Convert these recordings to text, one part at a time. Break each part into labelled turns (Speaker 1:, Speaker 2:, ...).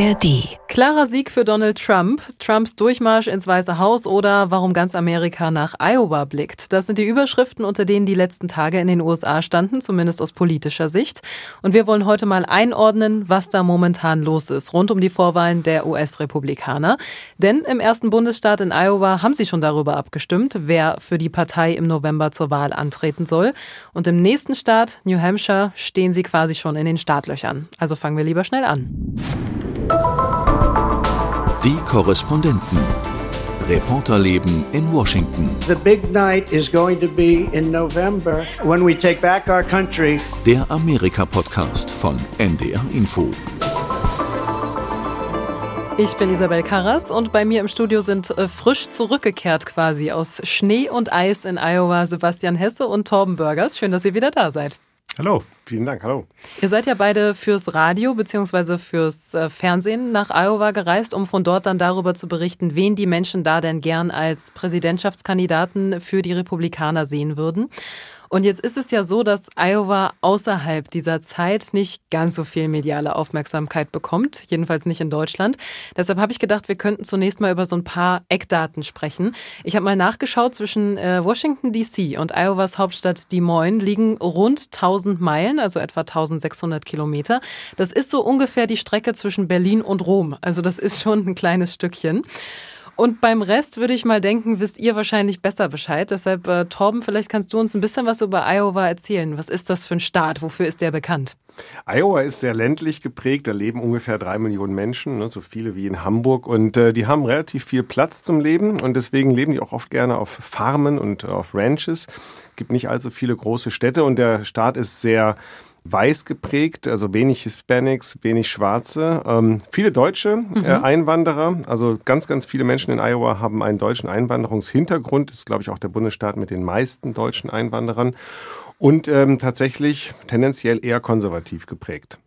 Speaker 1: ARD. Klarer Sieg für Donald Trump, Trumps Durchmarsch ins Weiße Haus oder warum ganz Amerika nach Iowa blickt. Das sind die Überschriften, unter denen die letzten Tage in den USA standen, zumindest aus politischer Sicht. Und wir wollen heute mal einordnen, was da momentan los ist, rund um die Vorwahlen der US-Republikaner. Denn im ersten Bundesstaat in Iowa haben sie schon darüber abgestimmt, wer für die Partei im November zur Wahl antreten soll. Und im nächsten Staat, New Hampshire, stehen sie quasi schon in den Startlöchern. Also fangen wir lieber schnell an.
Speaker 2: Die Korrespondenten. Reporterleben in Washington.
Speaker 3: The big night is going to be in November when we take back our country.
Speaker 2: Der Amerika-Podcast von NDR Info.
Speaker 1: Ich bin Isabel Karras und bei mir im Studio sind äh, frisch zurückgekehrt quasi aus Schnee und Eis in Iowa Sebastian Hesse und Torben Burgers. Schön, dass ihr wieder da seid.
Speaker 4: Hallo, vielen Dank, hallo.
Speaker 1: Ihr seid ja beide fürs Radio bzw. fürs äh, Fernsehen nach Iowa gereist, um von dort dann darüber zu berichten, wen die Menschen da denn gern als Präsidentschaftskandidaten für die Republikaner sehen würden. Und jetzt ist es ja so, dass Iowa außerhalb dieser Zeit nicht ganz so viel mediale Aufmerksamkeit bekommt, jedenfalls nicht in Deutschland. Deshalb habe ich gedacht, wir könnten zunächst mal über so ein paar Eckdaten sprechen. Ich habe mal nachgeschaut, zwischen äh, Washington DC und Iowas Hauptstadt Des Moines liegen rund 1000 Meilen, also etwa 1600 Kilometer. Das ist so ungefähr die Strecke zwischen Berlin und Rom. Also das ist schon ein kleines Stückchen. Und beim Rest würde ich mal denken, wisst ihr wahrscheinlich besser Bescheid. Deshalb, äh, Torben, vielleicht kannst du uns ein bisschen was über Iowa erzählen. Was ist das für ein Staat? Wofür ist der bekannt?
Speaker 4: Iowa ist sehr ländlich geprägt. Da leben ungefähr drei Millionen Menschen, ne, so viele wie in Hamburg. Und äh, die haben relativ viel Platz zum Leben. Und deswegen leben die auch oft gerne auf Farmen und äh, auf Ranches. Es gibt nicht allzu viele große Städte. Und der Staat ist sehr weiß geprägt, also wenig Hispanics, wenig Schwarze, ähm, viele deutsche mhm. äh, Einwanderer, also ganz, ganz viele Menschen in Iowa haben einen deutschen Einwanderungshintergrund, das ist, glaube ich, auch der Bundesstaat mit den meisten deutschen Einwanderern und ähm, tatsächlich tendenziell eher konservativ geprägt.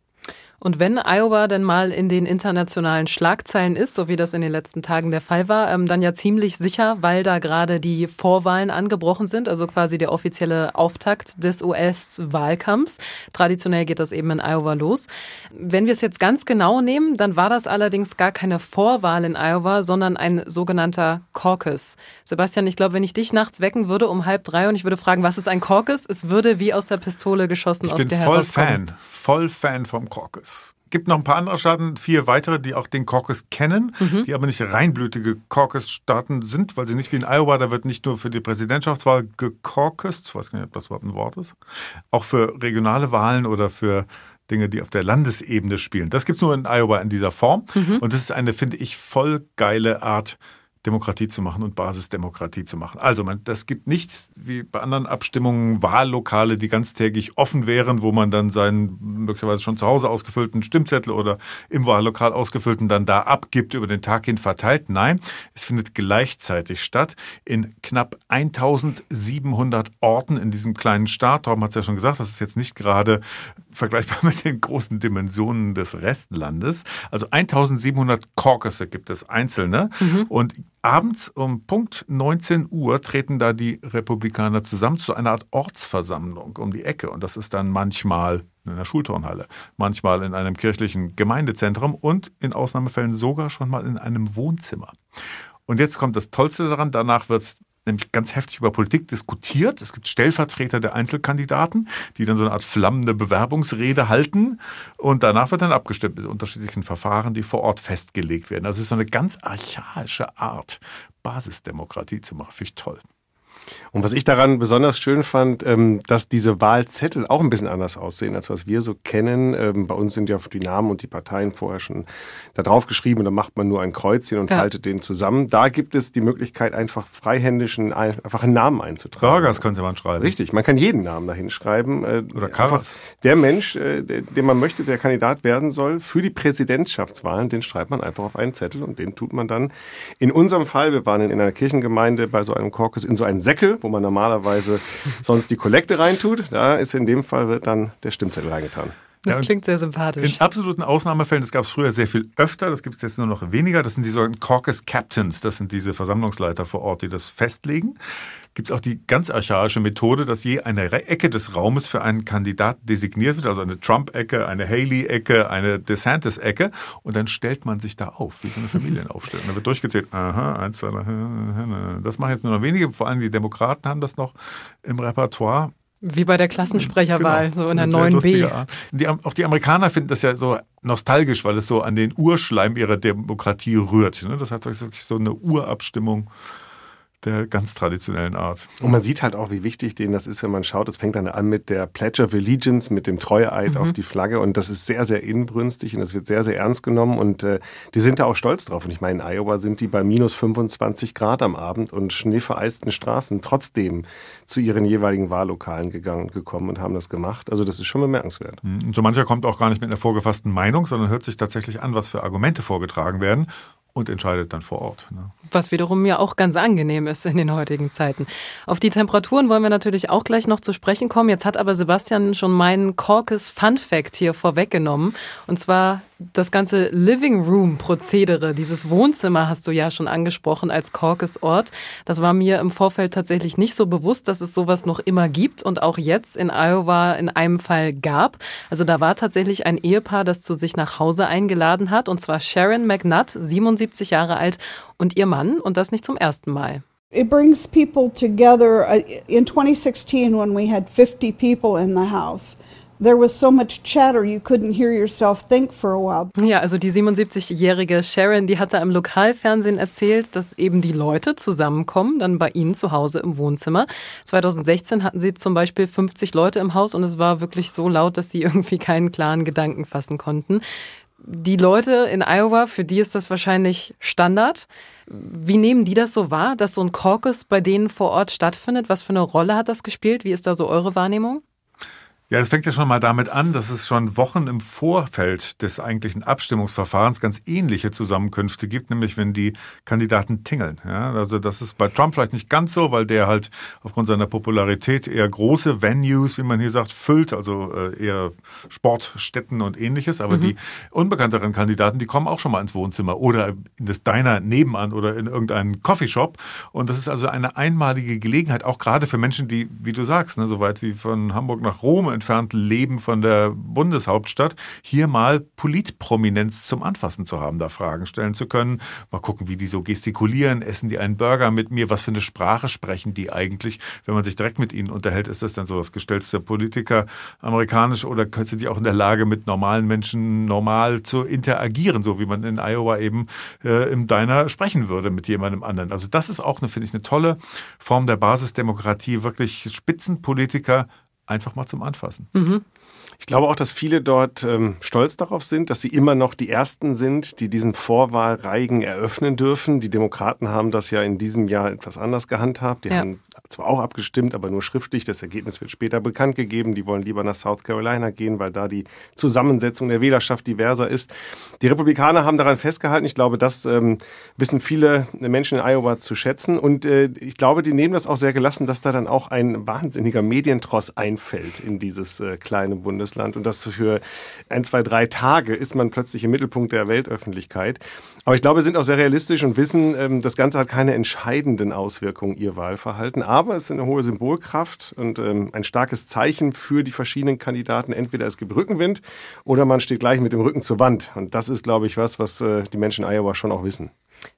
Speaker 1: Und wenn Iowa denn mal in den internationalen Schlagzeilen ist, so wie das in den letzten Tagen der Fall war, ähm, dann ja ziemlich sicher, weil da gerade die Vorwahlen angebrochen sind, also quasi der offizielle Auftakt des US-Wahlkampfs. Traditionell geht das eben in Iowa los. Wenn wir es jetzt ganz genau nehmen, dann war das allerdings gar keine Vorwahl in Iowa, sondern ein sogenannter Caucus. Sebastian, ich glaube, wenn ich dich nachts wecken würde um halb drei und ich würde fragen, was ist ein Caucus? Es würde wie aus der Pistole geschossen
Speaker 5: ich
Speaker 1: aus
Speaker 5: bin
Speaker 1: dir
Speaker 5: voll Fan, voll Fan vom Caucus gibt noch ein paar andere Staaten, vier weitere, die auch den Caucus kennen, mhm. die aber nicht reinblütige Caucus-Staaten sind, weil sie nicht wie in Iowa, da wird nicht nur für die Präsidentschaftswahl gecaucust, ich weiß gar nicht, ob das überhaupt ein Wort ist, auch für regionale Wahlen oder für Dinge, die auf der Landesebene spielen. Das gibt es nur in Iowa in dieser Form. Mhm. Und das ist eine, finde ich, voll geile Art, Demokratie zu machen und Basisdemokratie zu machen. Also man, das gibt nicht wie bei anderen Abstimmungen Wahllokale, die ganztägig offen wären, wo man dann seinen möglicherweise schon zu Hause ausgefüllten Stimmzettel oder im Wahllokal ausgefüllten dann da abgibt, über den Tag hin verteilt. Nein, es findet gleichzeitig statt in knapp 1700 Orten in diesem kleinen Staat. Torben hat es ja schon gesagt, das ist jetzt nicht gerade vergleichbar mit den großen Dimensionen des Restlandes. Also 1700 Caucusse gibt es einzelne mhm. und Abends um Punkt 19 Uhr treten da die Republikaner zusammen zu einer Art Ortsversammlung um die Ecke. Und das ist dann manchmal in einer Schulturnhalle, manchmal in einem kirchlichen Gemeindezentrum und in Ausnahmefällen sogar schon mal in einem Wohnzimmer. Und jetzt kommt das Tollste daran, danach wird nämlich ganz heftig über Politik diskutiert. Es gibt Stellvertreter der Einzelkandidaten, die dann so eine Art flammende Bewerbungsrede halten und danach wird dann abgestimmt mit unterschiedlichen Verfahren, die vor Ort festgelegt werden. Das ist so eine ganz archaische Art, Basisdemokratie zu machen. Finde ich toll.
Speaker 4: Und was ich daran besonders schön fand, ähm, dass diese Wahlzettel auch ein bisschen anders aussehen, als was wir so kennen. Ähm, bei uns sind ja die Namen und die Parteien vorher schon da drauf geschrieben und dann macht man nur ein Kreuzchen und ja. faltet den zusammen. Da gibt es die Möglichkeit, einfach freihändisch einen, einfach einen Namen einzutragen.
Speaker 5: Burgers könnte man schreiben.
Speaker 4: Richtig, man kann jeden Namen dahin schreiben.
Speaker 5: Äh, Oder Karas.
Speaker 4: Der Mensch, äh, den man möchte, der Kandidat werden soll für die Präsidentschaftswahlen, den schreibt man einfach auf einen Zettel und den tut man dann. In unserem Fall, wir waren in einer Kirchengemeinde bei so einem Caucus in so einen Säckel, wo man normalerweise sonst die Kollekte reintut. Da ist in dem Fall wird dann der Stimmzettel reingetan.
Speaker 1: Das klingt sehr sympathisch.
Speaker 5: In absoluten Ausnahmefällen, das gab es früher sehr viel öfter, das gibt es jetzt nur noch weniger, das sind die sogenannten Caucus Captains, das sind diese Versammlungsleiter vor Ort, die das festlegen. Gibt es auch die ganz archaische Methode, dass je eine Ecke des Raumes für einen Kandidaten designiert wird, also eine Trump-Ecke, eine Haley-Ecke, eine DeSantis-Ecke, und dann stellt man sich da auf, wie so eine Familienaufstellung. Da wird durchgezählt, aha, eins, zwei, drei, das machen jetzt nur noch wenige, vor allem die Demokraten haben das noch im Repertoire.
Speaker 1: Wie bei der Klassensprecherwahl, genau. so in der neuen B.
Speaker 5: Die, auch die Amerikaner finden das ja so nostalgisch, weil es so an den Urschleim ihrer Demokratie rührt. Ne? Das hat wirklich so eine Urabstimmung der ganz traditionellen Art.
Speaker 4: Und man sieht halt auch, wie wichtig denen das ist, wenn man schaut. Es fängt dann an mit der Pledge of Allegiance, mit dem Treueeid mhm. auf die Flagge. Und das ist sehr, sehr inbrünstig und das wird sehr, sehr ernst genommen. Und äh, die sind da auch stolz drauf. Und ich meine, in Iowa sind die bei minus 25 Grad am Abend und schneevereisten Straßen trotzdem zu ihren jeweiligen Wahllokalen gegangen, gekommen und haben das gemacht. Also das ist schon bemerkenswert.
Speaker 5: Mhm. Und so mancher kommt auch gar nicht mit einer vorgefassten Meinung, sondern hört sich tatsächlich an, was für Argumente vorgetragen werden und entscheidet dann vor Ort. Ne?
Speaker 1: Was wiederum ja auch ganz angenehm ist in den heutigen Zeiten. Auf die Temperaturen wollen wir natürlich auch gleich noch zu sprechen kommen. Jetzt hat aber Sebastian schon meinen Caucus Fun Fact hier vorweggenommen. Und zwar das ganze Living Room Prozedere, dieses Wohnzimmer hast du ja schon angesprochen als Caucus-Ort. Das war mir im Vorfeld tatsächlich nicht so bewusst, dass es sowas noch immer gibt und auch jetzt in Iowa in einem Fall gab. Also da war tatsächlich ein Ehepaar, das zu sich nach Hause eingeladen hat und zwar Sharon McNutt, 77 Jahre alt und ihr Mann und das nicht zum ersten Mal.
Speaker 6: It brings people together. Uh, in 2016, when we had 50 people in the house, There was so much chatter you couldn't hear yourself think for a while.
Speaker 1: Ja, also die 77-jährige Sharon, die hatte im Lokalfernsehen erzählt, dass eben die Leute zusammenkommen, dann bei ihnen zu Hause im Wohnzimmer. 2016 hatten sie zum Beispiel 50 Leute im Haus und es war wirklich so laut, dass sie irgendwie keinen klaren Gedanken fassen konnten. Die Leute in Iowa, für die ist das wahrscheinlich Standard. Wie nehmen die das so wahr, dass so ein Caucus bei denen vor Ort stattfindet? Was für eine Rolle hat das gespielt? Wie ist da so eure Wahrnehmung?
Speaker 5: Ja, es fängt ja schon mal damit an, dass es schon Wochen im Vorfeld des eigentlichen Abstimmungsverfahrens ganz ähnliche Zusammenkünfte gibt, nämlich wenn die Kandidaten tingeln. Ja, also das ist bei Trump vielleicht nicht ganz so, weil der halt aufgrund seiner Popularität eher große Venues, wie man hier sagt, füllt, also äh, eher Sportstätten und ähnliches. Aber mhm. die unbekannteren Kandidaten, die kommen auch schon mal ins Wohnzimmer oder in das Diner nebenan oder in irgendeinen Coffeeshop. Und das ist also eine einmalige Gelegenheit, auch gerade für Menschen, die, wie du sagst, ne, so weit wie von Hamburg nach Rom entfernt leben von der Bundeshauptstadt, hier mal Politprominenz zum Anfassen zu haben, da Fragen stellen zu können. Mal gucken, wie die so gestikulieren. Essen die einen Burger mit mir? Was für eine Sprache sprechen die eigentlich? Wenn man sich direkt mit ihnen unterhält, ist das dann so das gestellte Politiker amerikanisch oder sind die auch in der Lage, mit normalen Menschen normal zu interagieren, so wie man in Iowa eben äh, im Diner sprechen würde mit jemandem anderen. Also das ist auch, finde ich, eine tolle Form der Basisdemokratie, wirklich Spitzenpolitiker einfach mal zum Anfassen. Mhm.
Speaker 4: Ich glaube auch, dass viele dort ähm, stolz darauf sind, dass sie immer noch die Ersten sind, die diesen Vorwahlreigen eröffnen dürfen. Die Demokraten haben das ja in diesem Jahr etwas anders gehandhabt. Die ja. haben zwar auch abgestimmt, aber nur schriftlich. Das Ergebnis wird später bekannt gegeben. Die wollen lieber nach South Carolina gehen, weil da die Zusammensetzung der Wählerschaft diverser ist. Die Republikaner haben daran festgehalten. Ich glaube, das ähm, wissen viele Menschen in Iowa zu schätzen. Und äh, ich glaube, die nehmen das auch sehr gelassen, dass da dann auch ein wahnsinniger Medientross einfällt in dieses äh, kleine Bundesland. Und das für ein, zwei, drei Tage ist man plötzlich im Mittelpunkt der Weltöffentlichkeit. Aber ich glaube, wir sind auch sehr realistisch und wissen, ähm, das Ganze hat keine entscheidenden Auswirkungen, ihr Wahlverhalten. Aber es ist eine hohe Symbolkraft und ähm, ein starkes Zeichen für die verschiedenen Kandidaten. Entweder es gibt Rückenwind oder man steht gleich mit dem Rücken zur Wand. Und das ist, glaube ich, was, was äh, die Menschen in Iowa schon auch wissen.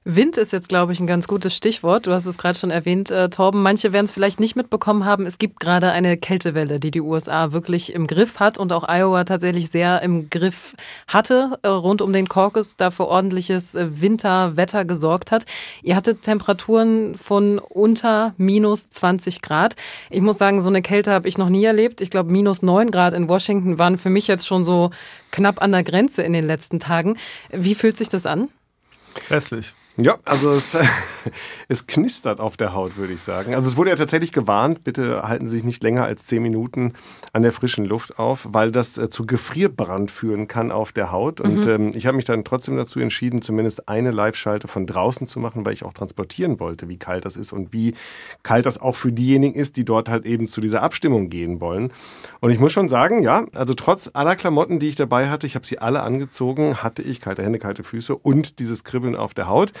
Speaker 1: Wind ist jetzt, glaube ich, ein ganz gutes Stichwort. Du hast es gerade schon erwähnt, äh, Torben. Manche werden es vielleicht nicht mitbekommen haben. Es gibt gerade eine Kältewelle, die die USA wirklich im Griff hat und auch Iowa tatsächlich sehr im Griff hatte, äh, rund um den Caucus, da für ordentliches äh, Winterwetter gesorgt hat. Ihr hattet Temperaturen von unter minus 20 Grad. Ich muss sagen, so eine Kälte habe ich noch nie erlebt. Ich glaube, minus 9 Grad in Washington waren für mich jetzt schon so knapp an der Grenze in den letzten Tagen. Wie fühlt sich das an?
Speaker 5: Hässlich.
Speaker 4: Ja, also es, es knistert auf der Haut, würde ich sagen. Also es wurde ja tatsächlich gewarnt, bitte halten Sie sich nicht länger als zehn Minuten an der frischen Luft auf, weil das äh, zu Gefrierbrand führen kann auf der Haut. Und mhm. ähm, ich habe mich dann trotzdem dazu entschieden, zumindest eine Live-Schalte von draußen zu machen, weil ich auch transportieren wollte, wie kalt das ist und wie kalt das auch für diejenigen ist, die dort halt eben zu dieser Abstimmung gehen wollen. Und ich muss schon sagen, ja, also trotz aller Klamotten, die ich dabei hatte, ich habe sie alle angezogen, hatte ich kalte Hände, kalte Füße und dieses Kribbeln auf der Haut.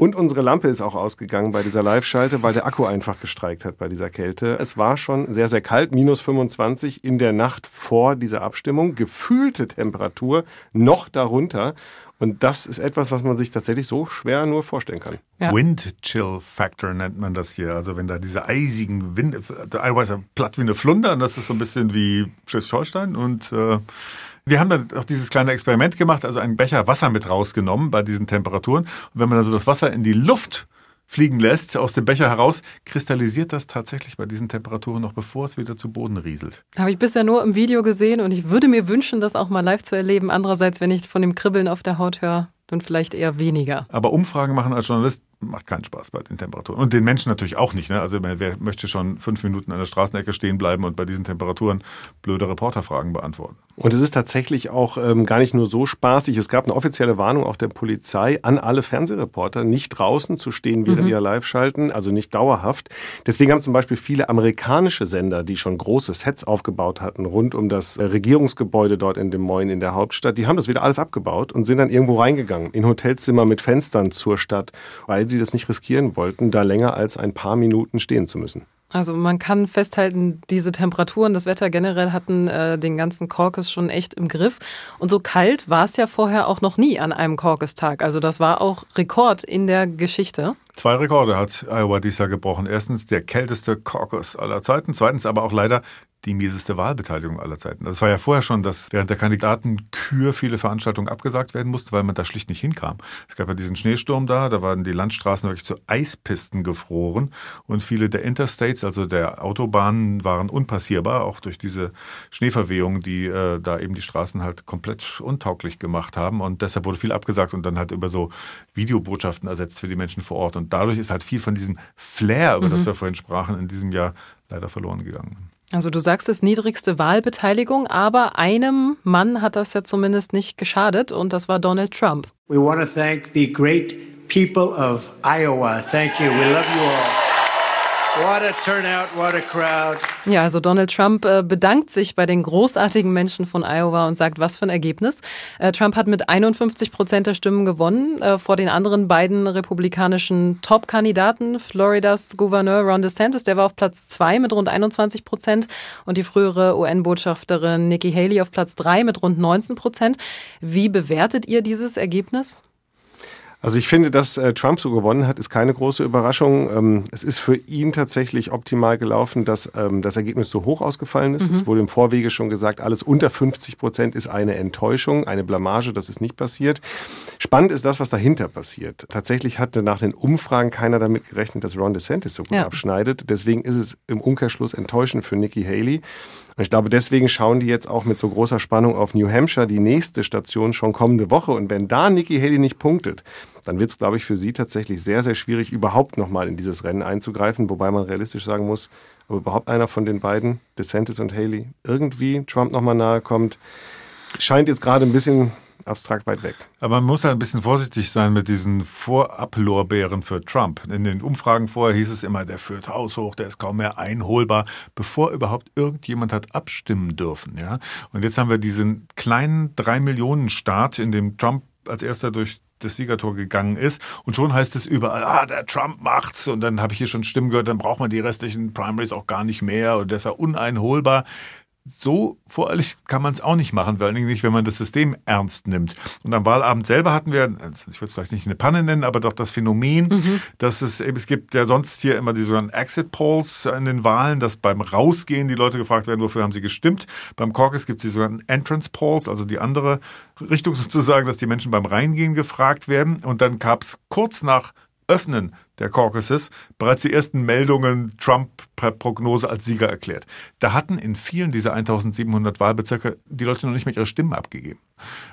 Speaker 4: Und unsere Lampe ist auch ausgegangen bei dieser Live-Schalte, weil der Akku einfach gestreikt hat bei dieser Kälte. Es war schon sehr, sehr kalt, minus 25 in der Nacht vor dieser Abstimmung. Gefühlte Temperatur noch darunter. Und das ist etwas, was man sich tatsächlich so schwer nur vorstellen kann.
Speaker 5: Ja. Wind Chill Factor nennt man das hier. Also wenn da diese eisigen Winde, teilweise platt wie eine Flunder, und das ist so ein bisschen wie Schleswig-Holstein und äh, wir haben dann auch dieses kleine Experiment gemacht, also einen Becher Wasser mit rausgenommen bei diesen Temperaturen. Und wenn man also das Wasser in die Luft fliegen lässt, aus dem Becher heraus, kristallisiert das tatsächlich bei diesen Temperaturen noch bevor es wieder zu Boden rieselt.
Speaker 1: Habe ich bisher nur im Video gesehen und ich würde mir wünschen, das auch mal live zu erleben. Andererseits, wenn ich von dem Kribbeln auf der Haut höre, dann vielleicht eher weniger.
Speaker 5: Aber Umfragen machen als Journalist macht keinen Spaß bei den Temperaturen. Und den Menschen natürlich auch nicht. Ne? Also wer möchte schon fünf Minuten an der Straßenecke stehen bleiben und bei diesen Temperaturen blöde Reporterfragen beantworten.
Speaker 4: Und es ist tatsächlich auch ähm, gar nicht nur so spaßig. Es gab eine offizielle Warnung auch der Polizei an alle Fernsehreporter, nicht draußen zu stehen, während mhm. ihr live schalten, also nicht dauerhaft. Deswegen haben zum Beispiel viele amerikanische Sender, die schon große Sets aufgebaut hatten, rund um das äh, Regierungsgebäude dort in Des Moines in der Hauptstadt, die haben das wieder alles abgebaut und sind dann irgendwo reingegangen, in Hotelzimmer mit Fenstern zur Stadt, weil die das nicht riskieren wollten, da länger als ein paar Minuten stehen zu müssen.
Speaker 1: Also man kann festhalten, diese Temperaturen, das Wetter generell hatten äh, den ganzen Caucus schon echt im Griff. Und so kalt war es ja vorher auch noch nie an einem Caucus-Tag. Also das war auch Rekord in der Geschichte.
Speaker 5: Zwei Rekorde hat Iowa dieses Jahr gebrochen. Erstens der kälteste Caucus aller Zeiten. Zweitens aber auch leider die mieseste Wahlbeteiligung aller Zeiten. Das war ja vorher schon, dass während der Kandidatenkür viele Veranstaltungen abgesagt werden mussten, weil man da schlicht nicht hinkam. Es gab ja diesen Schneesturm da, da waren die Landstraßen wirklich zu Eispisten gefroren und viele der Interstates, also der Autobahnen, waren unpassierbar, auch durch diese Schneeverwehung, die äh, da eben die Straßen halt komplett untauglich gemacht haben. Und deshalb wurde viel abgesagt und dann halt über so Videobotschaften ersetzt für die Menschen vor Ort. Und dadurch ist halt viel von diesem Flair, über mhm. das wir vorhin sprachen, in diesem Jahr leider verloren gegangen.
Speaker 1: Also du sagst es niedrigste Wahlbeteiligung, aber einem Mann hat das ja zumindest nicht geschadet und das war Donald Trump.
Speaker 3: We want to thank the great people of Iowa. Thank you. We love you all. What a turnout, what a crowd.
Speaker 1: Ja, also Donald Trump äh, bedankt sich bei den großartigen Menschen von Iowa und sagt, was für ein Ergebnis. Äh, Trump hat mit 51 Prozent der Stimmen gewonnen äh, vor den anderen beiden republikanischen Top-Kandidaten. Floridas Gouverneur Ron DeSantis, der war auf Platz zwei mit rund 21 Prozent und die frühere UN-Botschafterin Nikki Haley auf Platz drei mit rund 19 Prozent. Wie bewertet ihr dieses Ergebnis?
Speaker 4: Also ich finde, dass äh, Trump so gewonnen hat, ist keine große Überraschung. Ähm, es ist für ihn tatsächlich optimal gelaufen, dass ähm, das Ergebnis so hoch ausgefallen ist. Mhm. Es wurde im Vorwege schon gesagt, alles unter 50 Prozent ist eine Enttäuschung, eine Blamage, das ist nicht passiert. Spannend ist das, was dahinter passiert. Tatsächlich hatte nach den Umfragen keiner damit gerechnet, dass Ron DeSantis so gut ja. abschneidet. Deswegen ist es im Umkehrschluss enttäuschend für Nikki Haley. Und ich glaube, deswegen schauen die jetzt auch mit so großer Spannung auf New Hampshire, die nächste Station schon kommende Woche. Und wenn da Nikki Haley nicht punktet, dann wird es, glaube ich, für sie tatsächlich sehr, sehr schwierig, überhaupt nochmal in dieses Rennen einzugreifen. Wobei man realistisch sagen muss, ob überhaupt einer von den beiden, DeSantis und Haley, irgendwie Trump nochmal nahe kommt, scheint jetzt gerade ein bisschen abstrakt weit weg.
Speaker 5: Aber man muss ja ein bisschen vorsichtig sein mit diesen Vorablorbeeren für Trump. In den Umfragen vorher hieß es immer, der führt haushoch, der ist kaum mehr einholbar, bevor überhaupt irgendjemand hat abstimmen dürfen. Ja? Und jetzt haben wir diesen kleinen drei Millionen Staat, in dem Trump als erster durch das Siegertor gegangen ist. Und schon heißt es überall, ah, der Trump macht's. Und dann habe ich hier schon Stimmen gehört, dann braucht man die restlichen Primaries auch gar nicht mehr und der ist ja uneinholbar so voreilig kann man es auch nicht machen, vor allem nicht, wenn man das System ernst nimmt. Und am Wahlabend selber hatten wir, ich würde es vielleicht nicht eine Panne nennen, aber doch das Phänomen, mhm. dass es eben, es gibt ja sonst hier immer die sogenannten Exit Polls in den Wahlen, dass beim Rausgehen die Leute gefragt werden, wofür haben sie gestimmt. Beim Caucus gibt es die sogenannten Entrance Polls, also die andere Richtung sozusagen, dass die Menschen beim Reingehen gefragt werden. Und dann gab es kurz nach Öffnen der Caucuses bereits die ersten Meldungen Trump-Prognose als Sieger erklärt. Da hatten in vielen dieser 1700 Wahlbezirke die Leute noch nicht mehr ihre Stimmen abgegeben.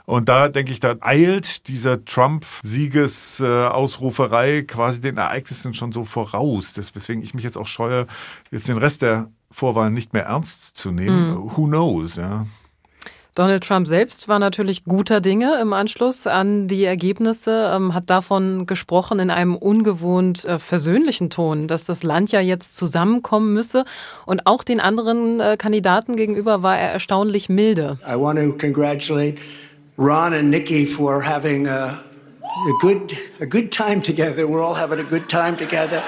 Speaker 5: Und da denke ich, da eilt dieser Trump-Siegesausruferei quasi den Ereignissen schon so voraus. Deswegen ich mich jetzt auch scheue, jetzt den Rest der Vorwahlen nicht mehr ernst zu nehmen. Mhm. Who knows, ja.
Speaker 1: Donald Trump selbst war natürlich guter Dinge im Anschluss an die Ergebnisse, ähm, hat davon gesprochen in einem ungewohnt äh, versöhnlichen Ton, dass das Land ja jetzt zusammenkommen müsse. Und auch den anderen äh, Kandidaten gegenüber war er erstaunlich milde.
Speaker 3: I want to congratulate Ron and Nikki for having a, a good a good time together. We're all having a good time together.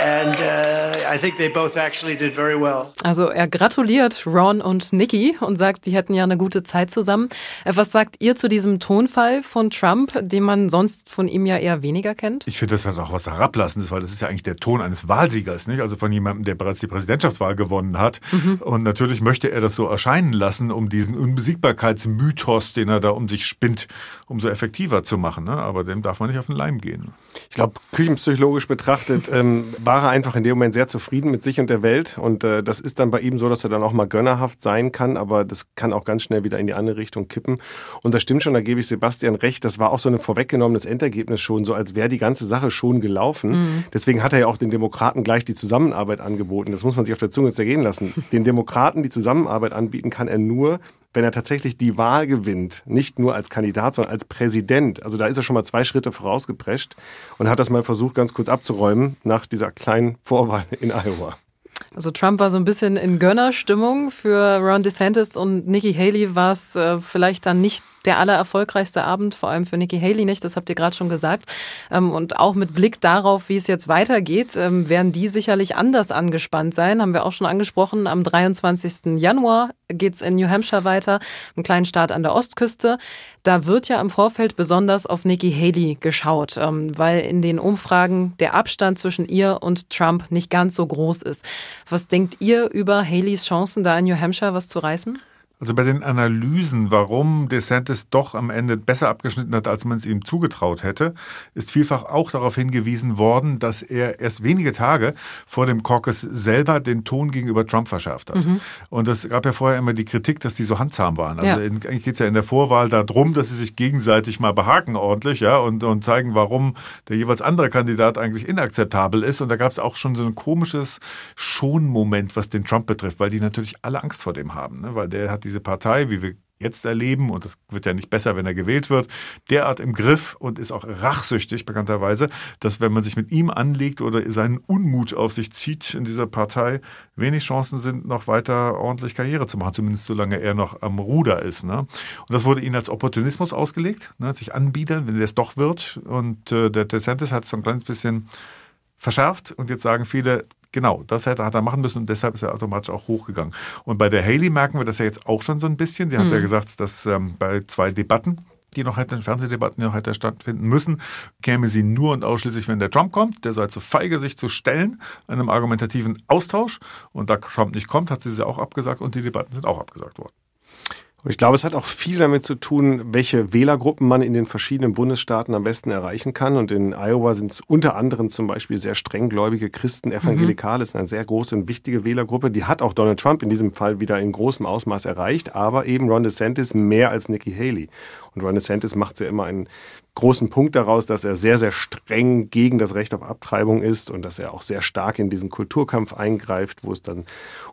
Speaker 3: And uh, I think they both actually did very well.
Speaker 1: Also er gratuliert Ron und Nikki und sagt, sie hätten ja eine gute Zeit zusammen. Äh, was sagt ihr zu diesem Tonfall von Trump, den man sonst von ihm ja eher weniger kennt?
Speaker 5: Ich finde, das hat auch was Herablassendes, weil das ist ja eigentlich der Ton eines Wahlsiegers, nicht? Also von jemandem, der bereits die Präsidentschaftswahl gewonnen hat. Mhm. Und natürlich möchte er das so erscheinen lassen, um diesen Unbesiegbarkeitsmythos, den er da um sich spinnt, umso effektiver zu machen. Ne? Aber dem darf man nicht auf den Leim gehen.
Speaker 4: Ich glaube, küchenpsychologisch betrachtet ähm, war er einfach in dem Moment sehr zufrieden mit sich und der Welt. Und äh, das ist dann bei ihm so, dass er dann auch mal gönnerhaft sein kann, aber das kann auch ganz schnell wieder in die andere Richtung kippen. Und das stimmt schon, da gebe ich Sebastian recht. Das war auch so ein vorweggenommenes Endergebnis schon, so als wäre die ganze Sache schon gelaufen. Mhm. Deswegen hat er ja auch den Demokraten gleich die Zusammenarbeit angeboten. Das muss man sich auf der Zunge zergehen lassen. Den Demokraten die Zusammenarbeit anbieten kann er nur, wenn er tatsächlich die Wahl gewinnt, nicht nur als Kandidat, sondern als Präsident. Also da ist er schon mal zwei Schritte vorausgeprescht und hat das mal versucht, ganz kurz abzuräumen nach dieser kleinen Vorwahl in Iowa.
Speaker 1: Also Trump war so ein bisschen in Gönnerstimmung. Für Ron DeSantis und Nikki Haley war es äh, vielleicht dann nicht der allererfolgreichste Abend, vor allem für Nikki Haley nicht, das habt ihr gerade schon gesagt. Ähm, und auch mit Blick darauf, wie es jetzt weitergeht, ähm, werden die sicherlich anders angespannt sein. Haben wir auch schon angesprochen. Am 23. Januar geht's in New Hampshire weiter, im kleinen Staat an der Ostküste. Da wird ja im Vorfeld besonders auf Nikki Haley geschaut, ähm, weil in den Umfragen der Abstand zwischen ihr und Trump nicht ganz so groß ist. Was denkt ihr über Haleys Chancen, da in New Hampshire was zu reißen?
Speaker 5: Also bei den Analysen, warum DeSantis doch am Ende besser abgeschnitten hat, als man es ihm zugetraut hätte, ist vielfach auch darauf hingewiesen worden, dass er erst wenige Tage vor dem Caucus selber den Ton gegenüber Trump verschärft hat. Mhm. Und es gab ja vorher immer die Kritik, dass die so handzahm waren. Also ja. eigentlich geht es ja in der Vorwahl darum, dass sie sich gegenseitig mal behaken ordentlich, ja, und, und zeigen, warum der jeweils andere Kandidat eigentlich inakzeptabel ist. Und da gab es auch schon so ein komisches Schonmoment, was den Trump betrifft, weil die natürlich alle Angst vor dem haben, ne? weil der hat die diese Partei, wie wir jetzt erleben, und es wird ja nicht besser, wenn er gewählt wird, derart im Griff und ist auch rachsüchtig bekannterweise, dass wenn man sich mit ihm anlegt oder seinen Unmut auf sich zieht in dieser Partei, wenig Chancen sind, noch weiter ordentlich Karriere zu machen, zumindest solange er noch am Ruder ist. Ne? Und das wurde ihnen als Opportunismus ausgelegt, ne? sich anbiedern, wenn er es doch wird. Und äh, der DeSantis hat es so ein kleines bisschen verschärft und jetzt sagen viele, Genau, das hat er machen müssen und deshalb ist er automatisch auch hochgegangen. Und bei der Haley merken wir das ja jetzt auch schon so ein bisschen. Sie hat mhm. ja gesagt, dass ähm, bei zwei Debatten, die noch hätten, Fernsehdebatten, die noch hätte stattfinden müssen, käme sie nur und ausschließlich, wenn der Trump kommt. Der sei zu feige, sich zu stellen, einem argumentativen Austausch. Und da Trump nicht kommt, hat sie sie auch abgesagt und die Debatten sind auch abgesagt worden.
Speaker 4: Und ich glaube, es hat auch viel damit zu tun, welche Wählergruppen man in den verschiedenen Bundesstaaten am besten erreichen kann. Und in Iowa sind es unter anderem zum Beispiel sehr strenggläubige Christen, Evangelikale, ist eine sehr große und wichtige Wählergruppe. Die hat auch Donald Trump in diesem Fall wieder in großem Ausmaß erreicht, aber eben Ron DeSantis mehr als Nikki Haley. Und Ron DeSantis macht ja immer einen großen Punkt daraus, dass er sehr, sehr streng gegen das Recht auf Abtreibung ist und dass er auch sehr stark in diesen Kulturkampf eingreift, wo es dann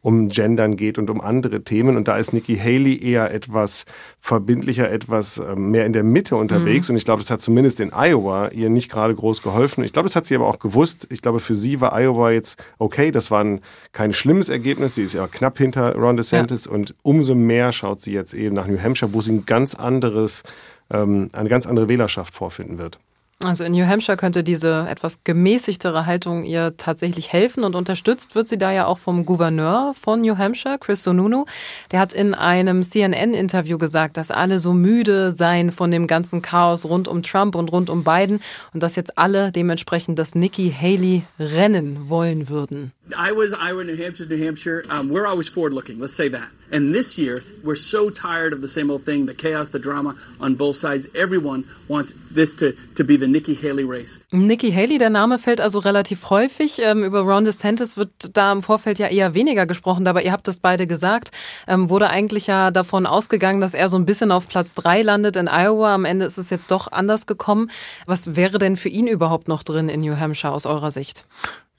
Speaker 4: um Gendern geht und um andere Themen. Und da ist Nikki Haley eher etwas verbindlicher, etwas ähm, mehr in der Mitte unterwegs. Mhm. Und ich glaube, das hat zumindest in Iowa ihr nicht gerade groß geholfen. Ich glaube, das hat sie aber auch gewusst. Ich glaube, für sie war Iowa jetzt okay. Das war ein, kein schlimmes Ergebnis. Sie ist ja knapp hinter Ron DeSantis. Ja. Und umso mehr schaut sie jetzt eben nach New Hampshire, wo sie ein ganz anderes ähm, eine ganz andere Wählerschaft vorfinden wird.
Speaker 1: Also in New Hampshire könnte diese etwas gemäßigtere Haltung ihr tatsächlich helfen und unterstützt wird sie da ja auch vom Gouverneur von New Hampshire, Chris Sununu. Der hat in einem CNN-Interview gesagt, dass alle so müde seien von dem ganzen Chaos rund um Trump und rund um Biden und dass jetzt alle dementsprechend das Nikki Haley Rennen wollen würden.
Speaker 7: Iowa's Iowa, New Hampshire's New Hampshire. Um, we're always forward looking, let's say that. And this year, we're so tired of the same old thing, the chaos, the drama on both sides. Everyone wants this to, to be the Nikki Haley race.
Speaker 1: Nikki Haley, der Name fällt also relativ häufig. Ähm, über Ron DeSantis wird da im Vorfeld ja eher weniger gesprochen, aber ihr habt das beide gesagt. Ähm, wurde eigentlich ja davon ausgegangen, dass er so ein bisschen auf Platz drei landet in Iowa. Am Ende ist es jetzt doch anders gekommen. Was wäre denn für ihn überhaupt noch drin in New Hampshire aus eurer Sicht?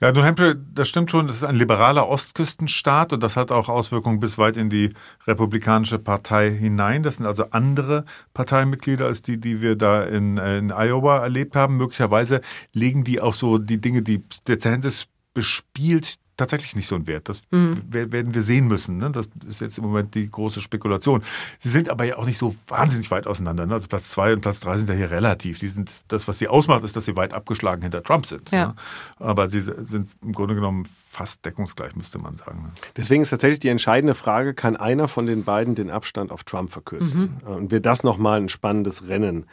Speaker 5: Ja, New Hampshire, das stimmt schon, es ist ein liberaler Ostküstenstaat und das hat auch Auswirkungen bis weit in die Republikanische Partei hinein. Das sind also andere Parteimitglieder als die, die wir da in, äh, in Iowa erlebt haben. Möglicherweise legen die auf so die Dinge, die DeSantis bespielt, tatsächlich nicht so ein Wert. Das mhm. werden wir sehen müssen. Ne? Das ist jetzt im Moment die große Spekulation. Sie sind aber ja auch nicht so wahnsinnig weit auseinander. Ne? Also Platz zwei und Platz drei sind ja hier relativ. Die sind, das, was sie ausmacht, ist, dass sie weit abgeschlagen hinter Trump sind. Ja. Ne? Aber sie sind im Grunde genommen fast deckungsgleich, müsste man sagen. Ne?
Speaker 4: Deswegen ist tatsächlich die entscheidende Frage, kann einer von den beiden den Abstand auf Trump verkürzen? Mhm. Und wird das nochmal ein spannendes Rennen?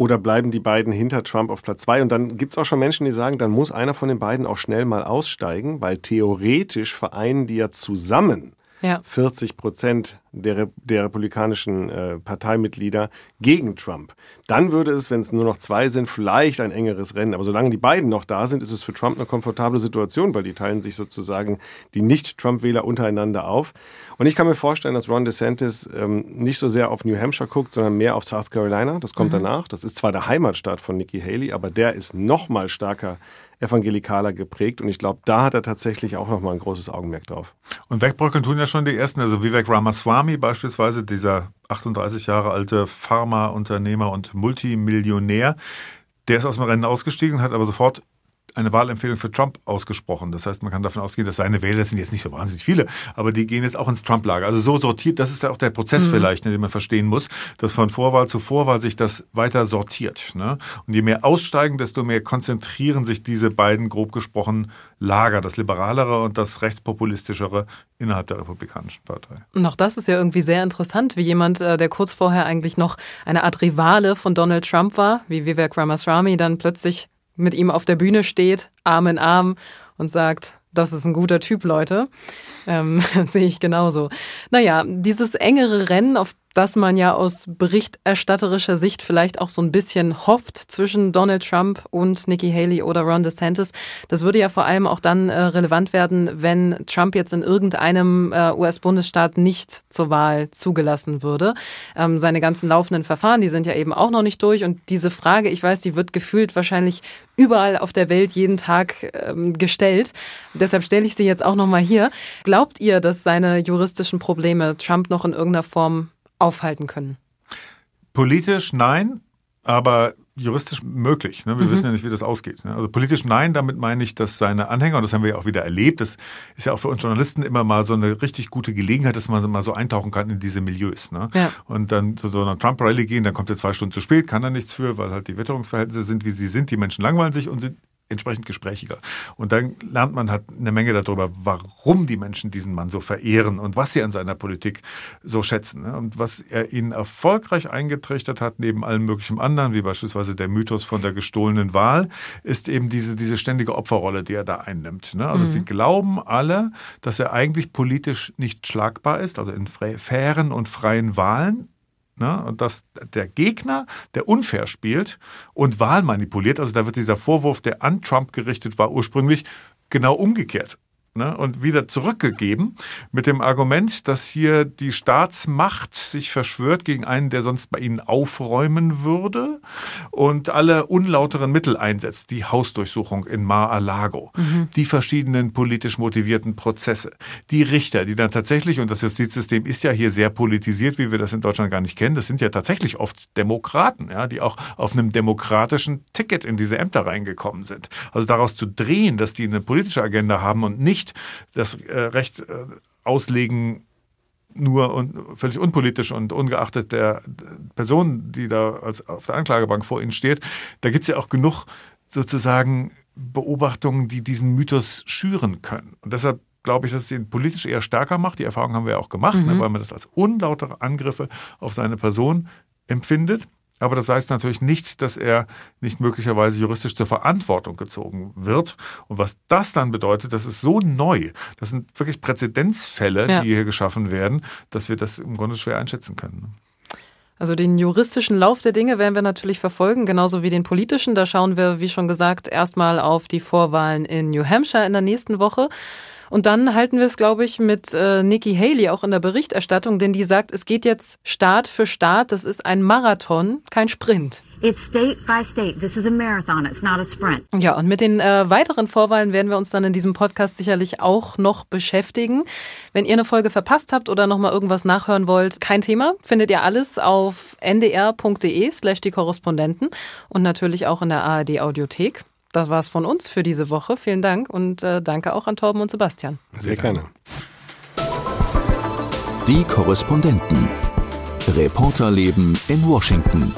Speaker 4: Oder bleiben die beiden hinter Trump auf Platz zwei? Und dann gibt es auch schon Menschen, die sagen, dann muss einer von den beiden auch schnell mal aussteigen, weil theoretisch vereinen die ja zusammen ja. 40 Prozent der, der republikanischen äh, Parteimitglieder gegen Trump. Dann würde es, wenn es nur noch zwei sind, vielleicht ein engeres Rennen. Aber solange die beiden noch da sind, ist es für Trump eine komfortable Situation, weil die teilen sich sozusagen die Nicht-Trump-Wähler untereinander auf. Und ich kann mir vorstellen, dass Ron DeSantis ähm, nicht so sehr auf New Hampshire guckt, sondern mehr auf South Carolina. Das kommt mhm. danach. Das ist zwar der Heimatstaat von Nikki Haley, aber der ist noch mal stärker evangelikaler geprägt. Und ich glaube, da hat er tatsächlich auch nochmal ein großes Augenmerk drauf.
Speaker 5: Und wegbröckeln tun ja schon die ersten. Also Vivek Ramaswamy beispielsweise, dieser 38 Jahre alte Pharmaunternehmer und Multimillionär, der ist aus dem Rennen ausgestiegen, hat aber sofort eine Wahlempfehlung für Trump ausgesprochen. Das heißt, man kann davon ausgehen, dass seine Wähler, das sind jetzt nicht so wahnsinnig viele, aber die gehen jetzt auch ins Trump-Lager. Also so sortiert, das ist ja auch der Prozess mhm. vielleicht, ne, den man verstehen muss, dass von Vorwahl zu Vorwahl sich das weiter sortiert. Ne? Und je mehr aussteigen, desto mehr konzentrieren sich diese beiden, grob gesprochen, Lager, das liberalere und das rechtspopulistischere innerhalb der Republikanischen Partei.
Speaker 1: Und auch das ist ja irgendwie sehr interessant, wie jemand, äh, der kurz vorher eigentlich noch eine Art Rivale von Donald Trump war, wie Vivek Ramaswamy, dann plötzlich mit ihm auf der Bühne steht, Arm in Arm und sagt, das ist ein guter Typ, Leute. Ähm, sehe ich genauso. Naja, dieses engere Rennen, auf das man ja aus berichterstatterischer Sicht vielleicht auch so ein bisschen hofft zwischen Donald Trump und Nikki Haley oder Ron DeSantis. Das würde ja vor allem auch dann äh, relevant werden, wenn Trump jetzt in irgendeinem äh, US-Bundesstaat nicht zur Wahl zugelassen würde. Ähm, seine ganzen laufenden Verfahren, die sind ja eben auch noch nicht durch. Und diese Frage, ich weiß, die wird gefühlt wahrscheinlich überall auf der Welt jeden Tag ähm, gestellt. Deshalb stelle ich sie jetzt auch nochmal hier. Glaubt ihr, dass seine juristischen Probleme Trump noch in irgendeiner Form aufhalten können?
Speaker 5: Politisch nein, aber juristisch möglich. Ne? Wir mhm. wissen ja nicht, wie das ausgeht. Ne? Also politisch nein, damit meine ich, dass seine Anhänger, und das haben wir ja auch wieder erlebt, das ist ja auch für uns Journalisten immer mal so eine richtig gute Gelegenheit, dass man mal so eintauchen kann in diese Milieus. Ne? Ja. Und dann zu so einer Trump-Rally gehen, dann kommt er zwei Stunden zu spät, kann er nichts für, weil halt die Witterungsverhältnisse sind, wie sie sind. Die Menschen langweilen sich und sind entsprechend gesprächiger. Und dann lernt man halt eine Menge darüber, warum die Menschen diesen Mann so verehren und was sie an seiner Politik so schätzen. Ne? Und was er ihnen erfolgreich eingetrichtert hat, neben allem möglichen anderen, wie beispielsweise der Mythos von der gestohlenen Wahl, ist eben diese, diese ständige Opferrolle, die er da einnimmt. Ne? Also mhm. sie glauben alle, dass er eigentlich politisch nicht schlagbar ist, also in fairen und freien Wahlen Ne? Und dass der Gegner, der unfair spielt und Wahl manipuliert, also da wird dieser Vorwurf, der an Trump gerichtet war, ursprünglich genau umgekehrt ne, und wieder zurückgegeben mit dem Argument, dass hier die Staatsmacht sich verschwört gegen einen, der sonst bei ihnen aufräumen würde und alle unlauteren Mittel einsetzt. Die Hausdurchsuchung in Mar-a-Lago, mhm. die verschiedenen politisch motivierten Prozesse, die Richter, die dann tatsächlich, und das Justizsystem ist ja hier sehr politisiert, wie wir das in Deutschland gar nicht kennen, das sind ja tatsächlich oft Demokraten, ja, die auch auf einem demokratischen Ticket in diese Ämter reingekommen sind. Also daraus zu drehen, dass die eine politische Agenda haben und nicht nicht das äh, Recht äh, auslegen, nur und völlig unpolitisch und ungeachtet der Person, die da als auf der Anklagebank vor Ihnen steht, da gibt es ja auch genug sozusagen Beobachtungen, die diesen Mythos schüren können. Und deshalb glaube ich, dass es ihn politisch eher stärker macht. Die Erfahrung haben wir ja auch gemacht, ne, mhm. ne, weil man das als unlautere Angriffe auf seine Person empfindet. Aber das heißt natürlich nicht, dass er nicht möglicherweise juristisch zur Verantwortung gezogen wird. Und was das dann bedeutet, das ist so neu. Das sind wirklich Präzedenzfälle, ja. die hier geschaffen werden, dass wir das im Grunde schwer einschätzen können.
Speaker 1: Also den juristischen Lauf der Dinge werden wir natürlich verfolgen, genauso wie den politischen. Da schauen wir, wie schon gesagt, erstmal auf die Vorwahlen in New Hampshire in der nächsten Woche. Und dann halten wir es, glaube ich, mit äh, Nikki Haley auch in der Berichterstattung, denn die sagt, es geht jetzt Staat für Staat. Das ist ein Marathon, kein Sprint.
Speaker 8: It's state by state. This is a marathon. It's not a sprint.
Speaker 1: Ja, und mit den äh, weiteren Vorwahlen werden wir uns dann in diesem Podcast sicherlich auch noch beschäftigen. Wenn ihr eine Folge verpasst habt oder nochmal irgendwas nachhören wollt, kein Thema. Findet ihr alles auf ndr.de slash die Korrespondenten und natürlich auch in der ARD Audiothek. Das war's von uns für diese Woche. Vielen Dank und äh, danke auch an Torben und Sebastian.
Speaker 4: Sehr gerne.
Speaker 2: Die Korrespondenten. Reporterleben in Washington.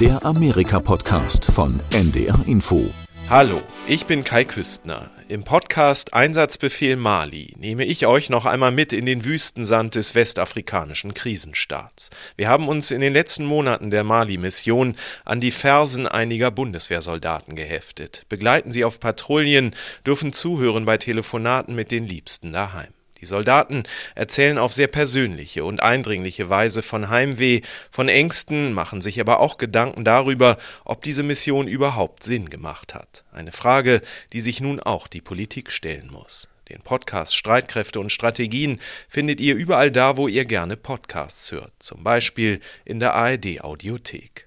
Speaker 2: Der Amerika-Podcast von NDR Info.
Speaker 9: Hallo, ich bin Kai Küstner. Im Podcast Einsatzbefehl Mali nehme ich euch noch einmal mit in den Wüstensand des westafrikanischen Krisenstaats. Wir haben uns in den letzten Monaten der Mali-Mission an die Fersen einiger Bundeswehrsoldaten geheftet, begleiten sie auf Patrouillen, dürfen zuhören bei Telefonaten mit den Liebsten daheim. Die Soldaten erzählen auf sehr persönliche und eindringliche Weise von Heimweh, von Ängsten, machen sich aber auch Gedanken darüber, ob diese Mission überhaupt Sinn gemacht hat. Eine Frage, die sich nun auch die Politik stellen muss. Den Podcast Streitkräfte und Strategien findet ihr überall da, wo ihr gerne Podcasts hört, zum Beispiel in der ARD Audiothek.